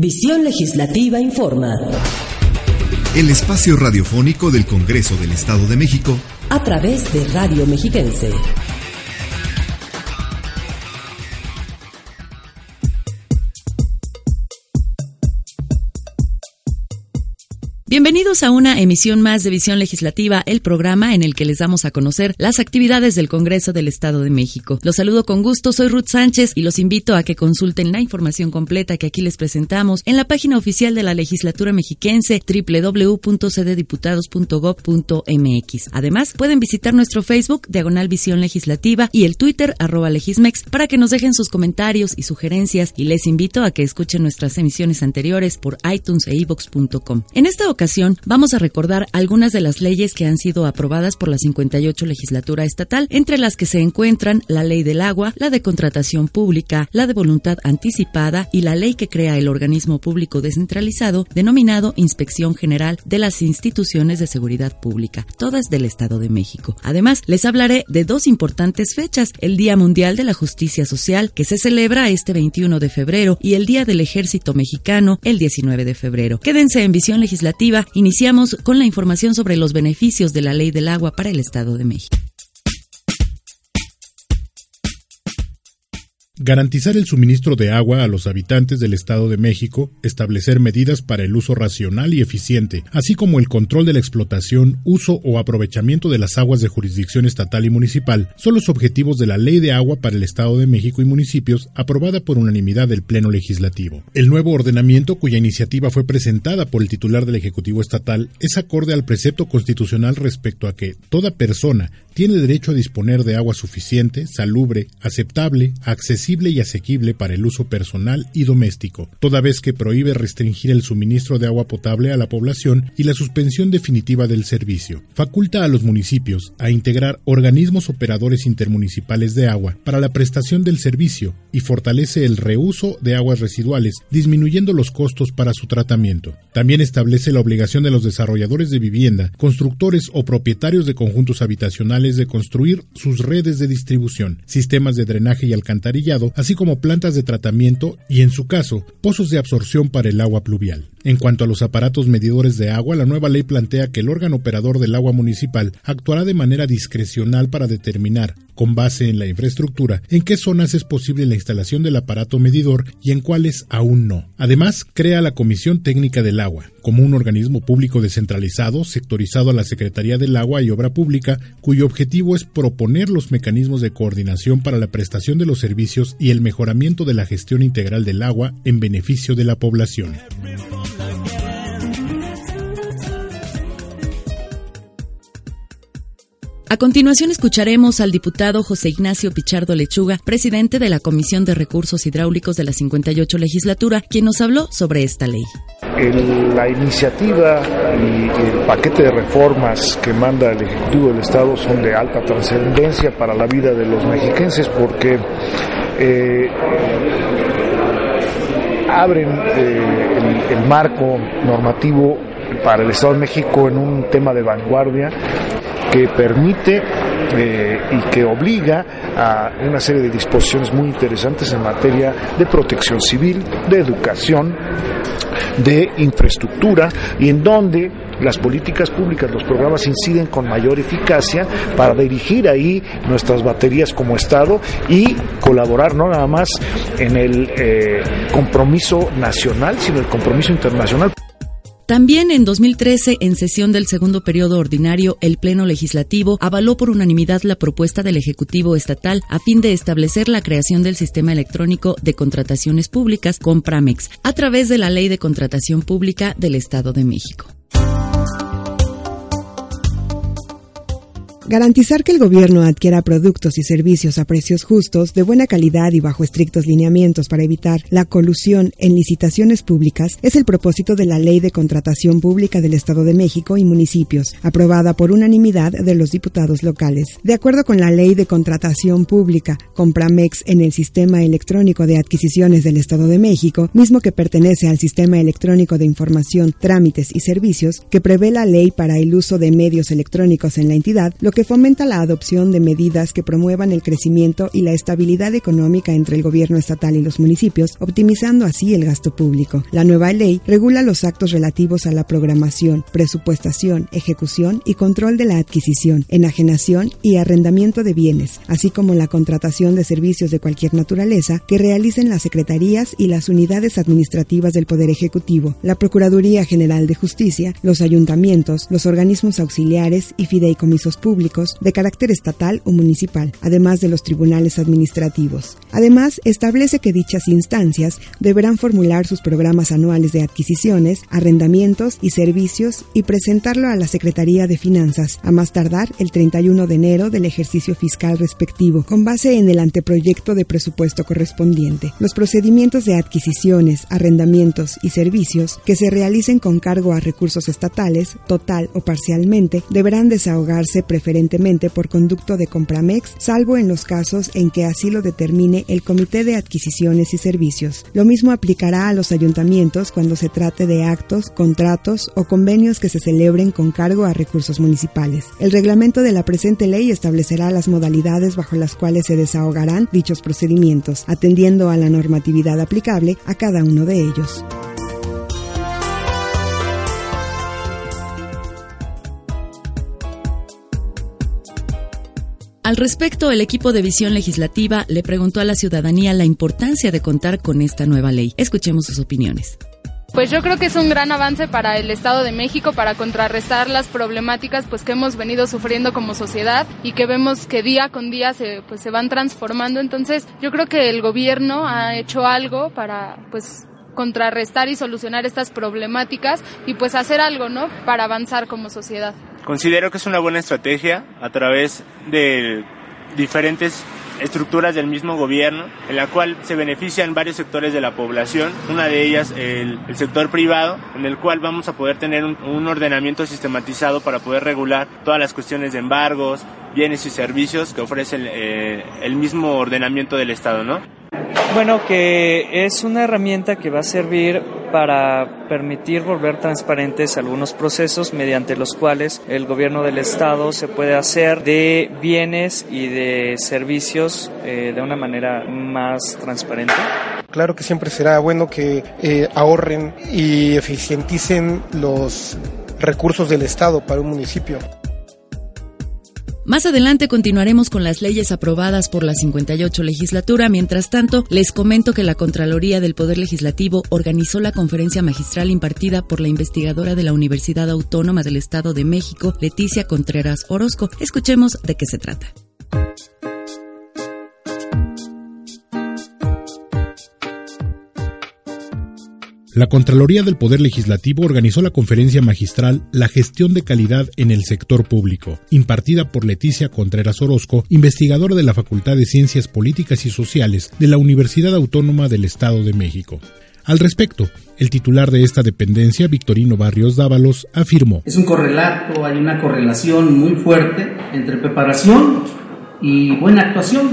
Visión Legislativa Informa. El espacio radiofónico del Congreso del Estado de México. A través de Radio Mexiquense. Bienvenidos a una emisión más de Visión Legislativa, el programa en el que les damos a conocer las actividades del Congreso del Estado de México. Los saludo con gusto, soy Ruth Sánchez y los invito a que consulten la información completa que aquí les presentamos en la página oficial de la legislatura mexiquense www.cddiputados.gov.mx. Además, pueden visitar nuestro Facebook, Diagonal Visión Legislativa, y el Twitter, arroba Legismex, para que nos dejen sus comentarios y sugerencias y les invito a que escuchen nuestras emisiones anteriores por iTunes e iVox.com. En esta ocasión vamos a recordar algunas de las leyes que han sido aprobadas por la 58 legislatura estatal, entre las que se encuentran la ley del agua, la de contratación pública, la de voluntad anticipada y la ley que crea el organismo público descentralizado denominado Inspección General de las Instituciones de Seguridad Pública, todas del Estado de México. Además, les hablaré de dos importantes fechas, el Día Mundial de la Justicia Social, que se celebra este 21 de febrero, y el Día del Ejército Mexicano, el 19 de febrero. Quédense en visión legislativa iniciamos con la información sobre los beneficios de la ley del agua para el Estado de México. Garantizar el suministro de agua a los habitantes del Estado de México, establecer medidas para el uso racional y eficiente, así como el control de la explotación, uso o aprovechamiento de las aguas de jurisdicción estatal y municipal, son los objetivos de la Ley de Agua para el Estado de México y municipios, aprobada por unanimidad del Pleno Legislativo. El nuevo ordenamiento, cuya iniciativa fue presentada por el titular del Ejecutivo Estatal, es acorde al precepto constitucional respecto a que toda persona tiene derecho a disponer de agua suficiente, salubre, aceptable, accesible y asequible para el uso personal y doméstico, toda vez que prohíbe restringir el suministro de agua potable a la población y la suspensión definitiva del servicio. Faculta a los municipios a integrar organismos operadores intermunicipales de agua para la prestación del servicio y fortalece el reuso de aguas residuales, disminuyendo los costos para su tratamiento. También establece la obligación de los desarrolladores de vivienda, constructores o propietarios de conjuntos habitacionales de construir sus redes de distribución, sistemas de drenaje y alcantarillado, así como plantas de tratamiento y, en su caso, pozos de absorción para el agua pluvial. En cuanto a los aparatos medidores de agua, la nueva ley plantea que el órgano operador del agua municipal actuará de manera discrecional para determinar, con base en la infraestructura, en qué zonas es posible la instalación del aparato medidor y en cuáles aún no. Además, crea la Comisión Técnica del Agua, como un organismo público descentralizado, sectorizado a la Secretaría del Agua y Obra Pública, cuyo objetivo es proponer los mecanismos de coordinación para la prestación de los servicios y el mejoramiento de la gestión integral del agua en beneficio de la población. A continuación escucharemos al diputado José Ignacio Pichardo Lechuga, presidente de la Comisión de Recursos Hidráulicos de la 58 legislatura, quien nos habló sobre esta ley. la iniciativa y el paquete de reformas que manda el Ejecutivo del Estado son de alta trascendencia para la vida de los mexiquenses porque eh, abren eh, el marco normativo para el Estado de México en un tema de vanguardia que permite eh, y que obliga a una serie de disposiciones muy interesantes en materia de protección civil, de educación, de infraestructura y en donde las políticas públicas, los programas inciden con mayor eficacia para dirigir ahí nuestras baterías como Estado y colaborar no nada más en el eh, compromiso nacional, sino el compromiso internacional. También en 2013, en sesión del segundo periodo ordinario, el Pleno Legislativo avaló por unanimidad la propuesta del Ejecutivo Estatal a fin de establecer la creación del sistema electrónico de contrataciones públicas Compramex a través de la Ley de Contratación Pública del Estado de México. Garantizar que el gobierno adquiera productos y servicios a precios justos, de buena calidad y bajo estrictos lineamientos para evitar la colusión en licitaciones públicas es el propósito de la Ley de Contratación Pública del Estado de México y municipios, aprobada por unanimidad de los diputados locales. De acuerdo con la Ley de Contratación Pública, Compramex en el Sistema Electrónico de Adquisiciones del Estado de México, mismo que pertenece al Sistema Electrónico de Información, Trámites y Servicios, que prevé la ley para el uso de medios electrónicos en la entidad, lo que fomenta la adopción de medidas que promuevan el crecimiento y la estabilidad económica entre el gobierno estatal y los municipios, optimizando así el gasto público. La nueva ley regula los actos relativos a la programación, presupuestación, ejecución y control de la adquisición, enajenación y arrendamiento de bienes, así como la contratación de servicios de cualquier naturaleza que realicen las secretarías y las unidades administrativas del Poder Ejecutivo, la Procuraduría General de Justicia, los ayuntamientos, los organismos auxiliares y fideicomisos públicos de carácter estatal o municipal, además de los tribunales administrativos. Además, establece que dichas instancias deberán formular sus programas anuales de adquisiciones, arrendamientos y servicios y presentarlo a la Secretaría de Finanzas, a más tardar el 31 de enero del ejercicio fiscal respectivo, con base en el anteproyecto de presupuesto correspondiente. Los procedimientos de adquisiciones, arrendamientos y servicios que se realicen con cargo a recursos estatales, total o parcialmente, deberán desahogarse preferentemente por conducto de Compramex, salvo en los casos en que así lo determine el Comité de Adquisiciones y Servicios. Lo mismo aplicará a los ayuntamientos cuando se trate de actos, contratos o convenios que se celebren con cargo a recursos municipales. El reglamento de la presente ley establecerá las modalidades bajo las cuales se desahogarán dichos procedimientos, atendiendo a la normatividad aplicable a cada uno de ellos. Al respecto, el equipo de visión legislativa le preguntó a la ciudadanía la importancia de contar con esta nueva ley. Escuchemos sus opiniones. Pues yo creo que es un gran avance para el Estado de México para contrarrestar las problemáticas pues que hemos venido sufriendo como sociedad y que vemos que día con día se pues se van transformando. Entonces, yo creo que el gobierno ha hecho algo para pues contrarrestar y solucionar estas problemáticas y pues hacer algo, ¿no? Para avanzar como sociedad. Considero que es una buena estrategia a través de diferentes estructuras del mismo gobierno, en la cual se benefician varios sectores de la población, una de ellas el, sector privado, en el cual vamos a poder tener un, ordenamiento sistematizado para poder regular todas las cuestiones de embargos, bienes y servicios que ofrece el, eh, el mismo ordenamiento del Estado, ¿no? Bueno, que es una herramienta que va a servir para permitir volver transparentes algunos procesos mediante los cuales el gobierno del Estado se puede hacer de bienes y de servicios eh, de una manera más transparente. Claro que siempre será bueno que eh, ahorren y eficienticen los recursos del Estado para un municipio. Más adelante continuaremos con las leyes aprobadas por la 58 legislatura. Mientras tanto, les comento que la Contraloría del Poder Legislativo organizó la conferencia magistral impartida por la investigadora de la Universidad Autónoma del Estado de México, Leticia Contreras Orozco. Escuchemos de qué se trata. La Contraloría del Poder Legislativo organizó la conferencia magistral La gestión de calidad en el sector público, impartida por Leticia Contreras Orozco, investigadora de la Facultad de Ciencias Políticas y Sociales de la Universidad Autónoma del Estado de México. Al respecto, el titular de esta dependencia, Victorino Barrios Dávalos, afirmó: Es un correlato, hay una correlación muy fuerte entre preparación y buena actuación.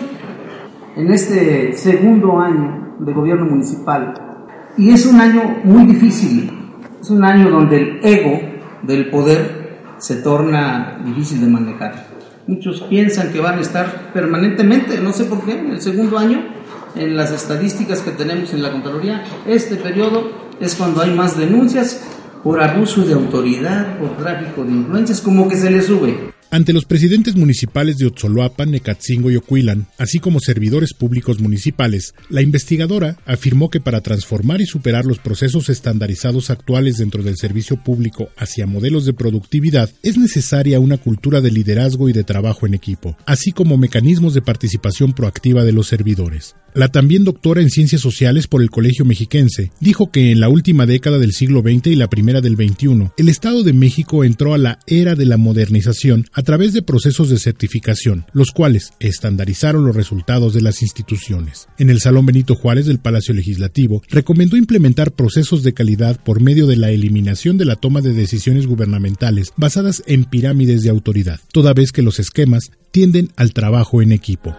En este segundo año de gobierno municipal y es un año muy difícil, es un año donde el ego del poder se torna difícil de manejar. Muchos piensan que van a estar permanentemente, no sé por qué, en el segundo año, en las estadísticas que tenemos en la Contraloría, este periodo es cuando hay más denuncias por abuso de autoridad, por tráfico de influencias, como que se le sube. Ante los presidentes municipales de Otzoloapan, Necatzingo y Ocuilan, así como servidores públicos municipales, la investigadora afirmó que para transformar y superar los procesos estandarizados actuales dentro del servicio público hacia modelos de productividad, es necesaria una cultura de liderazgo y de trabajo en equipo, así como mecanismos de participación proactiva de los servidores. La también doctora en Ciencias Sociales por el Colegio Mexiquense dijo que en la última década del siglo XX y la primera del XXI, el Estado de México entró a la era de la modernización a través de procesos de certificación, los cuales estandarizaron los resultados de las instituciones. En el Salón Benito Juárez del Palacio Legislativo, recomendó implementar procesos de calidad por medio de la eliminación de la toma de decisiones gubernamentales basadas en pirámides de autoridad, toda vez que los esquemas tienden al trabajo en equipo.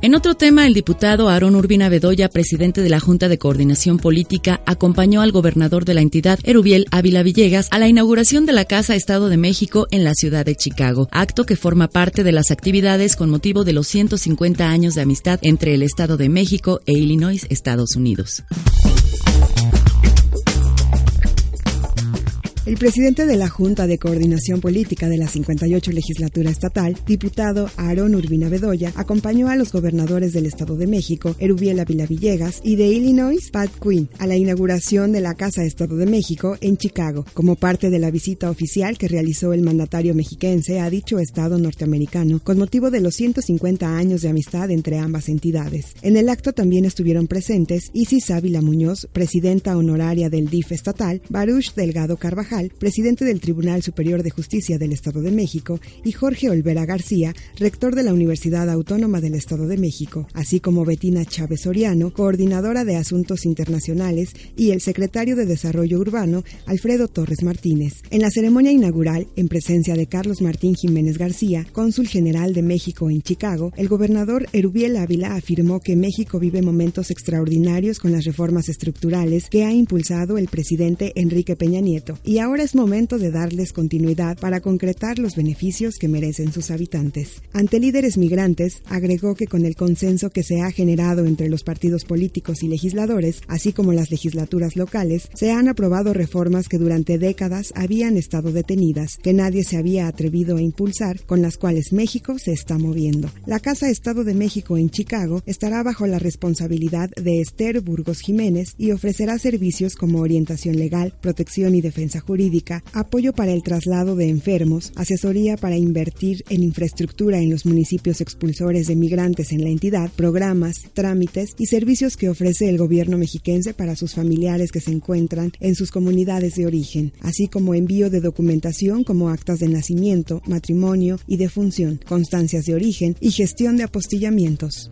En otro tema, el diputado Aarón Urbina Bedoya, presidente de la Junta de Coordinación Política, acompañó al gobernador de la entidad, Erubiel Ávila Villegas, a la inauguración de la Casa Estado de México en la ciudad de Chicago, acto que forma parte de las actividades con motivo de los 150 años de amistad entre el Estado de México e Illinois, Estados Unidos. El presidente de la Junta de Coordinación Política de la 58 legislatura estatal, diputado Aarón Urbina Bedoya, acompañó a los gobernadores del Estado de México, Erubiel Ávila Villegas, y de Illinois, Pat Quinn, a la inauguración de la Casa Estado de México en Chicago, como parte de la visita oficial que realizó el mandatario mexiquense a dicho estado norteamericano, con motivo de los 150 años de amistad entre ambas entidades. En el acto también estuvieron presentes Isis Ávila Muñoz, presidenta honoraria del DIF estatal, Baruch Delgado Carvajal, presidente del Tribunal Superior de Justicia del Estado de México, y Jorge Olvera García, rector de la Universidad Autónoma del Estado de México, así como Betina Chávez Soriano, coordinadora de Asuntos Internacionales, y el secretario de Desarrollo Urbano, Alfredo Torres Martínez. En la ceremonia inaugural, en presencia de Carlos Martín Jiménez García, cónsul general de México en Chicago, el gobernador Erubiel Ávila afirmó que México vive momentos extraordinarios con las reformas estructurales que ha impulsado el presidente Enrique Peña Nieto y ahora es momento de darles continuidad para concretar los beneficios que merecen sus habitantes. Ante líderes migrantes, agregó que con el consenso que se ha generado entre los partidos políticos y legisladores, así como las legislaturas locales, se han aprobado reformas que durante décadas habían estado detenidas, que nadie se había atrevido a impulsar, con las cuales México se está moviendo. La Casa Estado de México en Chicago estará bajo la responsabilidad de Esther Burgos Jiménez y ofrecerá servicios como orientación legal, protección y defensa jurídica apoyo para el traslado de enfermos, asesoría para invertir en infraestructura en los municipios expulsores de migrantes en la entidad, programas, trámites y servicios que ofrece el gobierno mexiquense para sus familiares que se encuentran en sus comunidades de origen, así como envío de documentación como actas de nacimiento, matrimonio y defunción, constancias de origen y gestión de apostillamientos.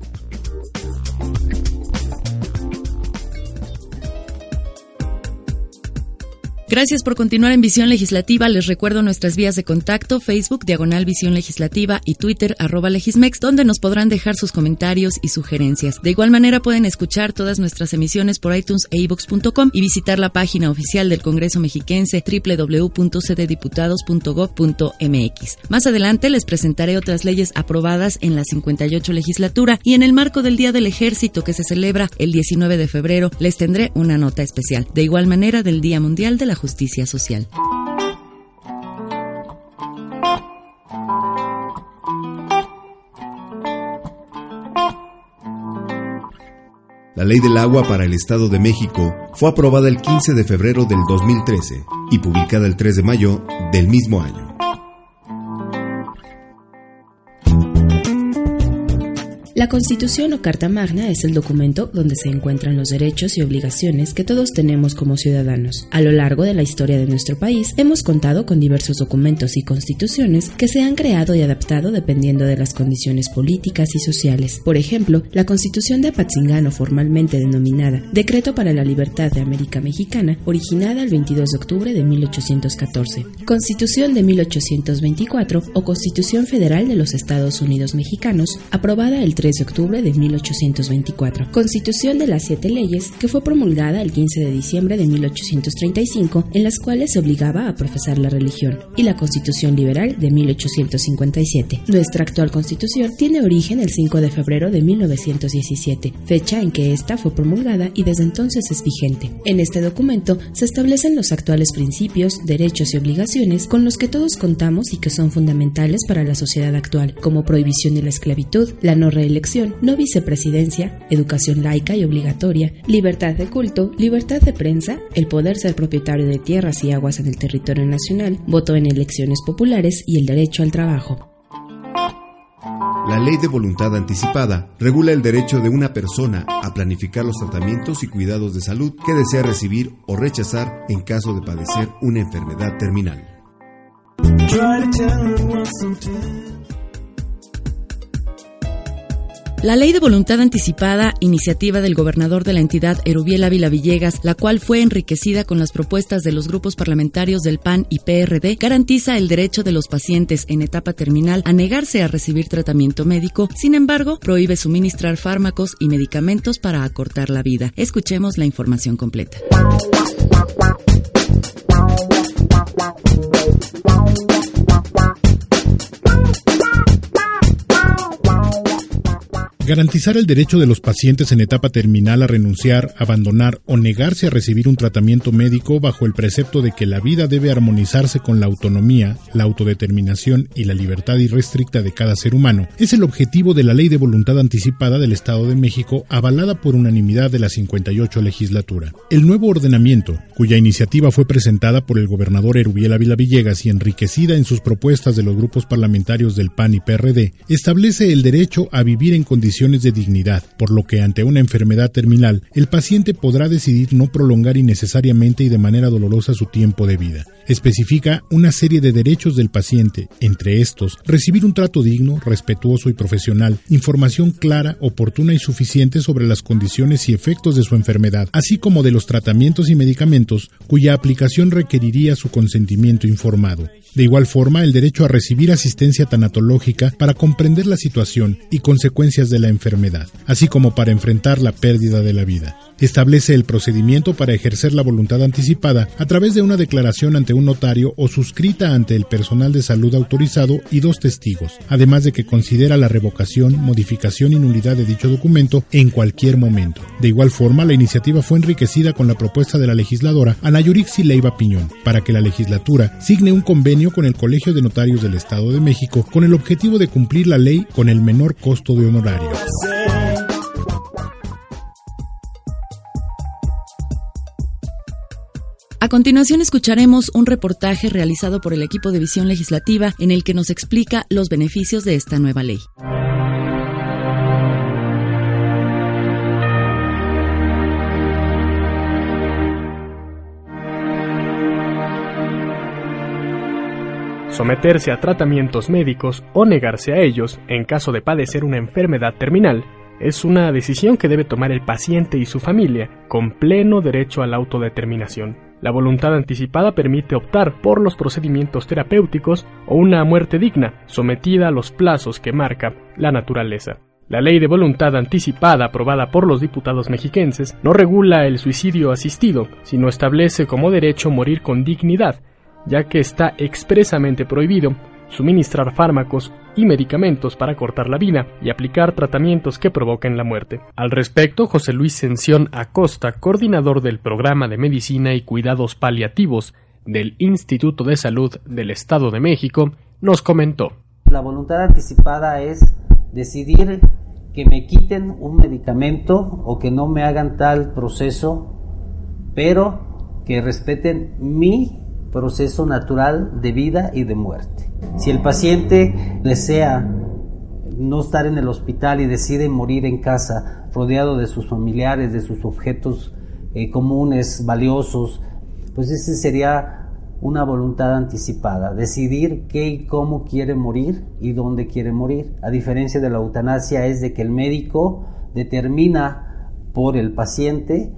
Gracias por continuar en Visión Legislativa. Les recuerdo nuestras vías de contacto, Facebook, Diagonal Visión Legislativa y Twitter, arroba Legismex, donde nos podrán dejar sus comentarios y sugerencias. De igual manera pueden escuchar todas nuestras emisiones por iTunes e iVox.com y visitar la página oficial del Congreso Mexiquense, www.cddiputados.gov.mx. Más adelante les presentaré otras leyes aprobadas en la 58 legislatura y en el marco del Día del Ejército que se celebra el 19 de febrero les tendré una nota especial. De igual manera del Día Mundial de la justicia social. La Ley del Agua para el Estado de México fue aprobada el 15 de febrero del 2013 y publicada el 3 de mayo del mismo año. La Constitución o Carta Magna es el documento donde se encuentran los derechos y obligaciones que todos tenemos como ciudadanos. A lo largo de la historia de nuestro país hemos contado con diversos documentos y constituciones que se han creado y adaptado dependiendo de las condiciones políticas y sociales. Por ejemplo, la Constitución de Apatzingán, formalmente denominada Decreto para la Libertad de América Mexicana, originada el 22 de octubre de 1814. Constitución de 1824 o Constitución Federal de los Estados Unidos Mexicanos, aprobada el 3 de octubre de 1824. Constitución de las Siete Leyes, que fue promulgada el 15 de diciembre de 1835, en las cuales se obligaba a profesar la religión. Y la Constitución Liberal de 1857. Nuestra actual Constitución tiene origen el 5 de febrero de 1917, fecha en que esta fue promulgada y desde entonces es vigente. En este documento se establecen los actuales principios, derechos y obligaciones con los que todos contamos y que son fundamentales para la sociedad actual, como prohibición de la esclavitud, la no reelección no vicepresidencia, educación laica y obligatoria, libertad de culto, libertad de prensa, el poder ser propietario de tierras y aguas en el territorio nacional, voto en elecciones populares y el derecho al trabajo. La ley de voluntad anticipada regula el derecho de una persona a planificar los tratamientos y cuidados de salud que desea recibir o rechazar en caso de padecer una enfermedad terminal. La ley de voluntad anticipada, iniciativa del gobernador de la entidad Erubiel Ávila Villegas, la cual fue enriquecida con las propuestas de los grupos parlamentarios del PAN y PRD, garantiza el derecho de los pacientes en etapa terminal a negarse a recibir tratamiento médico, sin embargo, prohíbe suministrar fármacos y medicamentos para acortar la vida. Escuchemos la información completa. Garantizar el derecho de los pacientes en etapa terminal a renunciar, abandonar o negarse a recibir un tratamiento médico bajo el precepto de que la vida debe armonizarse con la autonomía, la autodeterminación y la libertad irrestricta de cada ser humano es el objetivo de la Ley de Voluntad Anticipada del Estado de México avalada por unanimidad de la 58 legislatura. El nuevo ordenamiento, cuya iniciativa fue presentada por el gobernador Erubiel Ávila Villegas y enriquecida en sus propuestas de los grupos parlamentarios del PAN y PRD, establece el derecho a vivir en condiciones de dignidad, por lo que ante una enfermedad terminal, el paciente podrá decidir no prolongar innecesariamente y de manera dolorosa su tiempo de vida. Especifica una serie de derechos del paciente, entre estos, recibir un trato digno, respetuoso y profesional, información clara, oportuna y suficiente sobre las condiciones y efectos de su enfermedad, así como de los tratamientos y medicamentos cuya aplicación requeriría su consentimiento informado. De igual forma, el derecho a recibir asistencia tanatológica para comprender la situación y consecuencias de la enfermedad, así como para enfrentar la pérdida de la vida. Establece el procedimiento para ejercer la voluntad anticipada a través de una declaración ante un notario o suscrita ante el personal de salud autorizado y dos testigos, además de que considera la revocación, modificación y nulidad de dicho documento en cualquier momento. De igual forma, la iniciativa fue enriquecida con la propuesta de la legisladora Ana Yurixi Leiva Piñón para que la legislatura signe un convenio con el Colegio de Notarios del Estado de México con el objetivo de cumplir la ley con el menor costo de honorarios. A continuación escucharemos un reportaje realizado por el equipo de visión legislativa en el que nos explica los beneficios de esta nueva ley. Someterse a tratamientos médicos o negarse a ellos en caso de padecer una enfermedad terminal es una decisión que debe tomar el paciente y su familia con pleno derecho a la autodeterminación. La voluntad anticipada permite optar por los procedimientos terapéuticos o una muerte digna, sometida a los plazos que marca la naturaleza. La ley de voluntad anticipada aprobada por los diputados mexiquenses no regula el suicidio asistido, sino establece como derecho morir con dignidad, ya que está expresamente prohibido suministrar fármacos y medicamentos para cortar la vida y aplicar tratamientos que provoquen la muerte. Al respecto, José Luis Sención Acosta, coordinador del programa de medicina y cuidados paliativos del Instituto de Salud del Estado de México, nos comentó. La voluntad anticipada es decidir que me quiten un medicamento o que no me hagan tal proceso, pero que respeten mi proceso natural de vida y de muerte. Si el paciente desea no estar en el hospital y decide morir en casa, rodeado de sus familiares, de sus objetos eh, comunes, valiosos, pues ese sería una voluntad anticipada, decidir qué y cómo quiere morir y dónde quiere morir. A diferencia de la eutanasia es de que el médico determina por el paciente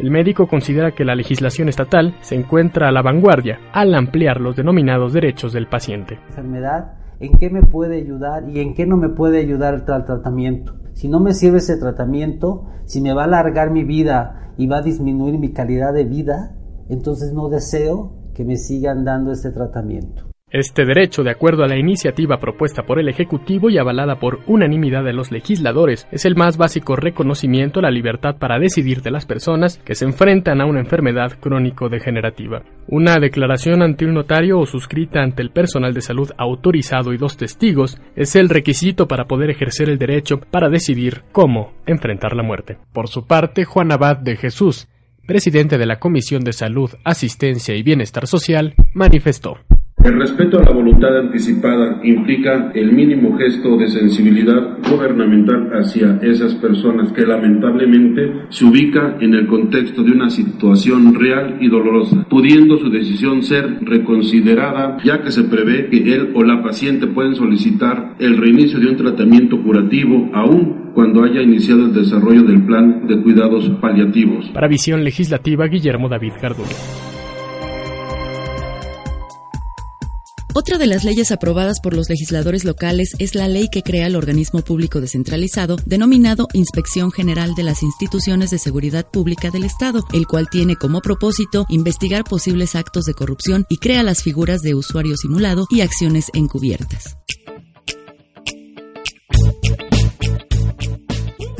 el médico considera que la legislación estatal se encuentra a la vanguardia al ampliar los denominados derechos del paciente. Enfermedad, ¿en qué me puede ayudar y en qué no me puede ayudar el tratamiento? Si no me sirve ese tratamiento, si me va a alargar mi vida y va a disminuir mi calidad de vida, entonces no deseo que me sigan dando este tratamiento. Este derecho, de acuerdo a la iniciativa propuesta por el Ejecutivo y avalada por unanimidad de los legisladores, es el más básico reconocimiento a la libertad para decidir de las personas que se enfrentan a una enfermedad crónico-degenerativa. Una declaración ante un notario o suscrita ante el personal de salud autorizado y dos testigos es el requisito para poder ejercer el derecho para decidir cómo enfrentar la muerte. Por su parte, Juan Abad de Jesús, presidente de la Comisión de Salud, Asistencia y Bienestar Social, manifestó. El respeto a la voluntad anticipada implica el mínimo gesto de sensibilidad gubernamental hacia esas personas que lamentablemente se ubica en el contexto de una situación real y dolorosa, pudiendo su decisión ser reconsiderada ya que se prevé que él o la paciente pueden solicitar el reinicio de un tratamiento curativo aún cuando haya iniciado el desarrollo del plan de cuidados paliativos. Para Visión Legislativa, Guillermo David Garduño. Otra de las leyes aprobadas por los legisladores locales es la ley que crea el organismo público descentralizado denominado Inspección General de las Instituciones de Seguridad Pública del Estado, el cual tiene como propósito investigar posibles actos de corrupción y crea las figuras de usuario simulado y acciones encubiertas.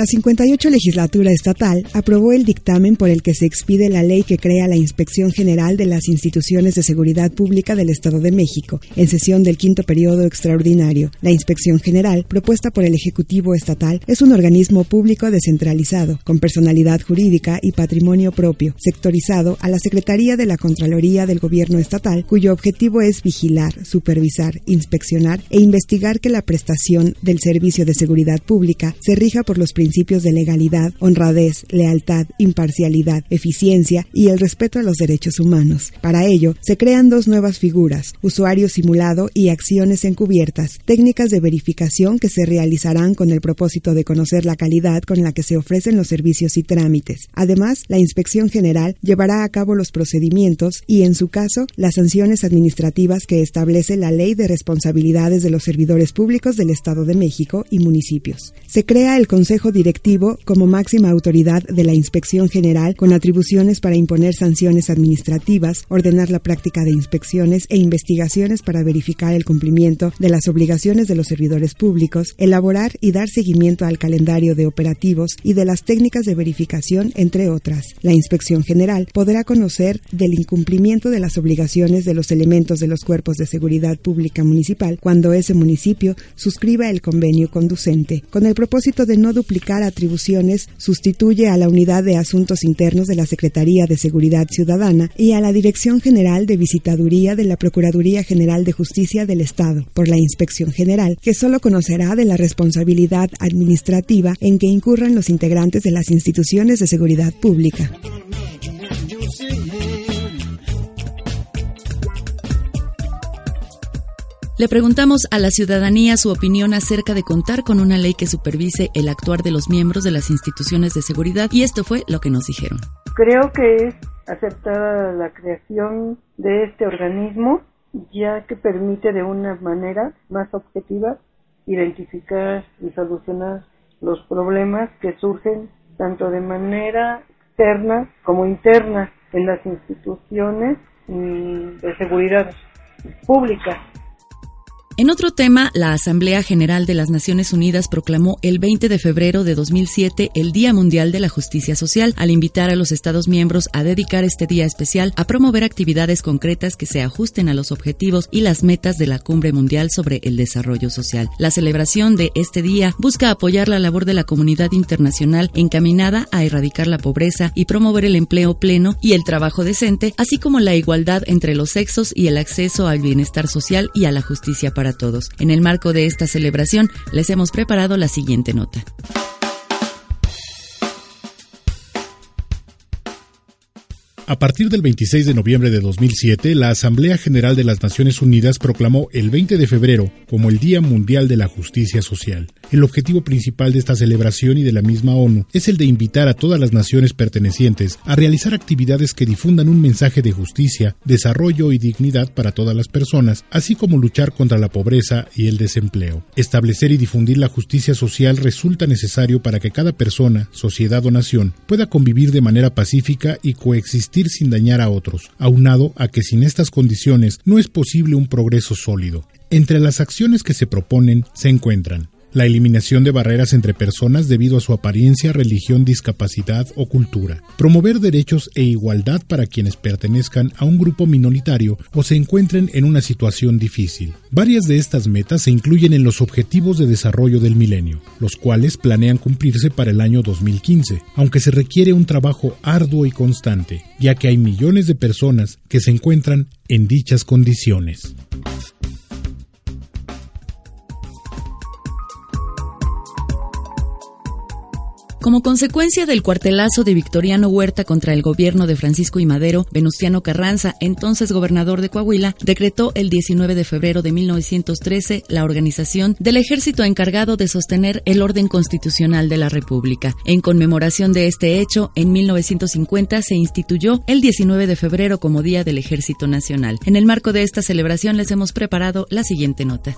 La 58 legislatura estatal aprobó el dictamen por el que se expide la ley que crea la Inspección General de las Instituciones de Seguridad Pública del Estado de México, en sesión del quinto periodo extraordinario. La Inspección General, propuesta por el Ejecutivo Estatal, es un organismo público descentralizado, con personalidad jurídica y patrimonio propio, sectorizado a la Secretaría de la Contraloría del Gobierno Estatal, cuyo objetivo es vigilar, supervisar, inspeccionar e investigar que la prestación del servicio de seguridad pública se rija por los principios principios de legalidad, honradez, lealtad, imparcialidad, eficiencia y el respeto a los derechos humanos. Para ello, se crean dos nuevas figuras, usuario simulado y acciones encubiertas, técnicas de verificación que se realizarán con el propósito de conocer la calidad con la que se ofrecen los servicios y trámites. Además, la Inspección General llevará a cabo los procedimientos y, en su caso, las sanciones administrativas que establece la Ley de Responsabilidades de los Servidores Públicos del Estado de México y municipios. Se crea el Consejo directivo como máxima autoridad de la Inspección General con atribuciones para imponer sanciones administrativas, ordenar la práctica de inspecciones e investigaciones para verificar el cumplimiento de las obligaciones de los servidores públicos, elaborar y dar seguimiento al calendario de operativos y de las técnicas de verificación, entre otras. La Inspección General podrá conocer del incumplimiento de las obligaciones de los elementos de los cuerpos de seguridad pública municipal cuando ese municipio suscriba el convenio conducente, con el propósito de no duplicar atribuciones, sustituye a la Unidad de Asuntos Internos de la Secretaría de Seguridad Ciudadana y a la Dirección General de Visitaduría de la Procuraduría General de Justicia del Estado por la Inspección General, que solo conocerá de la responsabilidad administrativa en que incurran los integrantes de las instituciones de seguridad pública. Le preguntamos a la ciudadanía su opinión acerca de contar con una ley que supervise el actuar de los miembros de las instituciones de seguridad y esto fue lo que nos dijeron. Creo que es aceptada la creación de este organismo ya que permite de una manera más objetiva identificar y solucionar los problemas que surgen tanto de manera externa como interna en las instituciones de seguridad pública. En otro tema, la Asamblea General de las Naciones Unidas proclamó el 20 de febrero de 2007 el Día Mundial de la Justicia Social, al invitar a los Estados miembros a dedicar este día especial a promover actividades concretas que se ajusten a los objetivos y las metas de la Cumbre Mundial sobre el Desarrollo Social. La celebración de este día busca apoyar la labor de la comunidad internacional encaminada a erradicar la pobreza y promover el empleo pleno y el trabajo decente, así como la igualdad entre los sexos y el acceso al bienestar social y a la justicia para todos. En el marco de esta celebración les hemos preparado la siguiente nota. A partir del 26 de noviembre de 2007, la Asamblea General de las Naciones Unidas proclamó el 20 de febrero como el Día Mundial de la Justicia Social. El objetivo principal de esta celebración y de la misma ONU es el de invitar a todas las naciones pertenecientes a realizar actividades que difundan un mensaje de justicia, desarrollo y dignidad para todas las personas, así como luchar contra la pobreza y el desempleo. Establecer y difundir la justicia social resulta necesario para que cada persona, sociedad o nación pueda convivir de manera pacífica y coexistir sin dañar a otros, aunado a que sin estas condiciones no es posible un progreso sólido. Entre las acciones que se proponen se encuentran la eliminación de barreras entre personas debido a su apariencia, religión, discapacidad o cultura, promover derechos e igualdad para quienes pertenezcan a un grupo minoritario o se encuentren en una situación difícil. Varias de estas metas se incluyen en los Objetivos de Desarrollo del Milenio, los cuales planean cumplirse para el año 2015, aunque se requiere un trabajo arduo y constante, ya que hay millones de personas que se encuentran en dichas condiciones. Como consecuencia del cuartelazo de Victoriano Huerta contra el gobierno de Francisco y Madero, Venustiano Carranza, entonces gobernador de Coahuila, decretó el 19 de febrero de 1913 la organización del ejército encargado de sostener el orden constitucional de la República. En conmemoración de este hecho, en 1950 se instituyó el 19 de febrero como Día del Ejército Nacional. En el marco de esta celebración les hemos preparado la siguiente nota.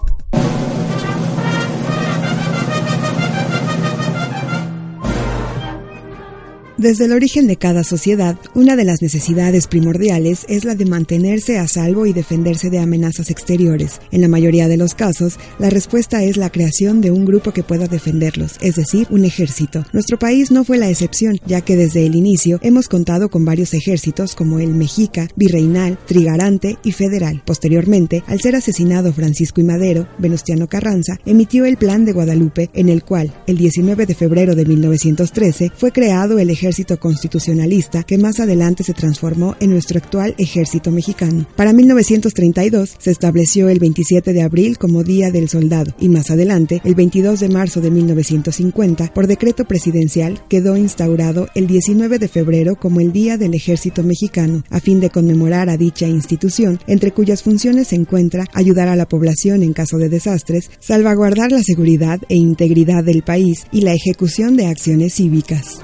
Desde el origen de cada sociedad, una de las necesidades primordiales es la de mantenerse a salvo y defenderse de amenazas exteriores. En la mayoría de los casos, la respuesta es la creación de un grupo que pueda defenderlos, es decir, un ejército. Nuestro país no fue la excepción, ya que desde el inicio hemos contado con varios ejércitos como el Mexica, Virreinal, Trigarante y Federal. Posteriormente, al ser asesinado Francisco y Madero, Venustiano Carranza emitió el Plan de Guadalupe, en el cual, el 19 de febrero de 1913, fue creado el ejército ejército constitucionalista que más adelante se transformó en nuestro actual ejército mexicano. Para 1932 se estableció el 27 de abril como Día del Soldado y más adelante, el 22 de marzo de 1950, por decreto presidencial, quedó instaurado el 19 de febrero como el Día del Ejército Mexicano, a fin de conmemorar a dicha institución, entre cuyas funciones se encuentra ayudar a la población en caso de desastres, salvaguardar la seguridad e integridad del país y la ejecución de acciones cívicas.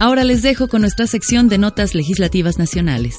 Ahora les dejo con nuestra sección de notas legislativas nacionales.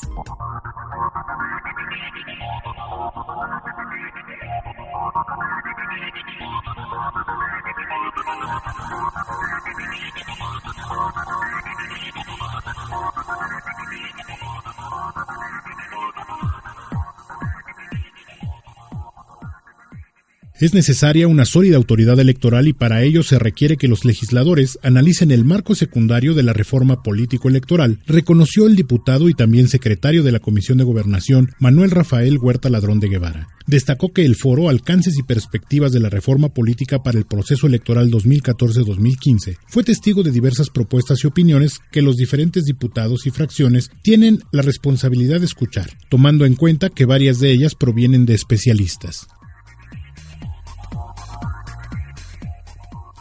Es necesaria una sólida autoridad electoral y para ello se requiere que los legisladores analicen el marco secundario de la reforma político-electoral, reconoció el diputado y también secretario de la Comisión de Gobernación, Manuel Rafael Huerta Ladrón de Guevara. Destacó que el foro Alcances y Perspectivas de la Reforma Política para el Proceso Electoral 2014-2015 fue testigo de diversas propuestas y opiniones que los diferentes diputados y fracciones tienen la responsabilidad de escuchar, tomando en cuenta que varias de ellas provienen de especialistas.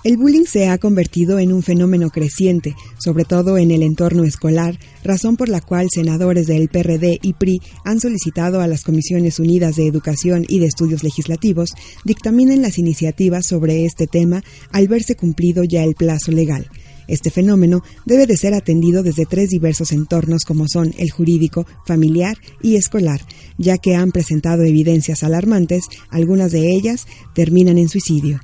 El bullying se ha convertido en un fenómeno creciente, sobre todo en el entorno escolar, razón por la cual senadores del PRD y PRI han solicitado a las Comisiones Unidas de Educación y de Estudios Legislativos dictaminen las iniciativas sobre este tema al verse cumplido ya el plazo legal. Este fenómeno debe de ser atendido desde tres diversos entornos como son el jurídico, familiar y escolar, ya que han presentado evidencias alarmantes, algunas de ellas terminan en suicidio.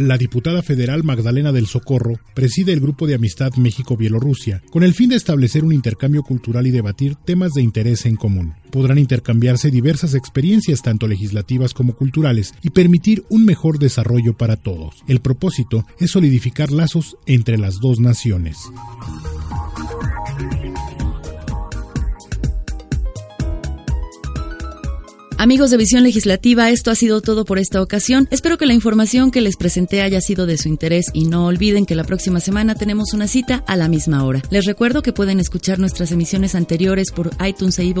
La diputada federal Magdalena del Socorro preside el Grupo de Amistad México-Bielorrusia con el fin de establecer un intercambio cultural y debatir temas de interés en común. Podrán intercambiarse diversas experiencias tanto legislativas como culturales y permitir un mejor desarrollo para todos. El propósito es solidificar lazos entre las dos naciones. Amigos de Visión Legislativa, esto ha sido todo por esta ocasión. Espero que la información que les presenté haya sido de su interés y no olviden que la próxima semana tenemos una cita a la misma hora. Les recuerdo que pueden escuchar nuestras emisiones anteriores por iTunes e y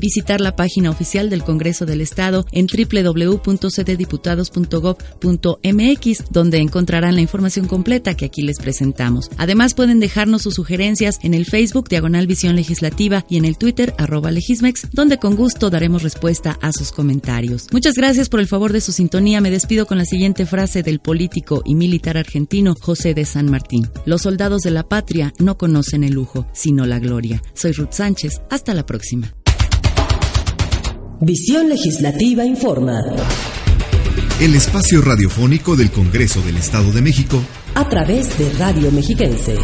visitar la página oficial del Congreso del Estado en www.cddiputados.gov.mx donde encontrarán la información completa que aquí les presentamos. Además pueden dejarnos sus sugerencias en el Facebook Diagonal Visión Legislativa y en el Twitter arroba Legismex donde con gusto daremos respuesta a sus comentarios. Muchas gracias por el favor de su sintonía. Me despido con la siguiente frase del político y militar argentino José de San Martín. Los soldados de la patria no conocen el lujo, sino la gloria. Soy Ruth Sánchez. Hasta la próxima. Visión Legislativa Informa. El espacio radiofónico del Congreso del Estado de México a través de Radio Mexiquense.